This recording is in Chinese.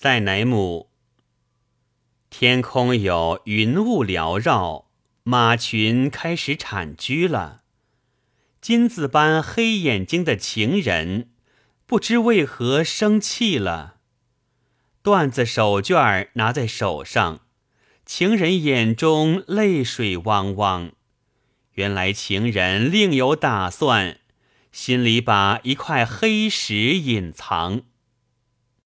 塞乃姆。天空有云雾缭绕，马群开始产居了。金子般黑眼睛的情人，不知为何生气了。缎子手绢拿在手上，情人眼中泪水汪汪。原来情人另有打算，心里把一块黑石隐藏。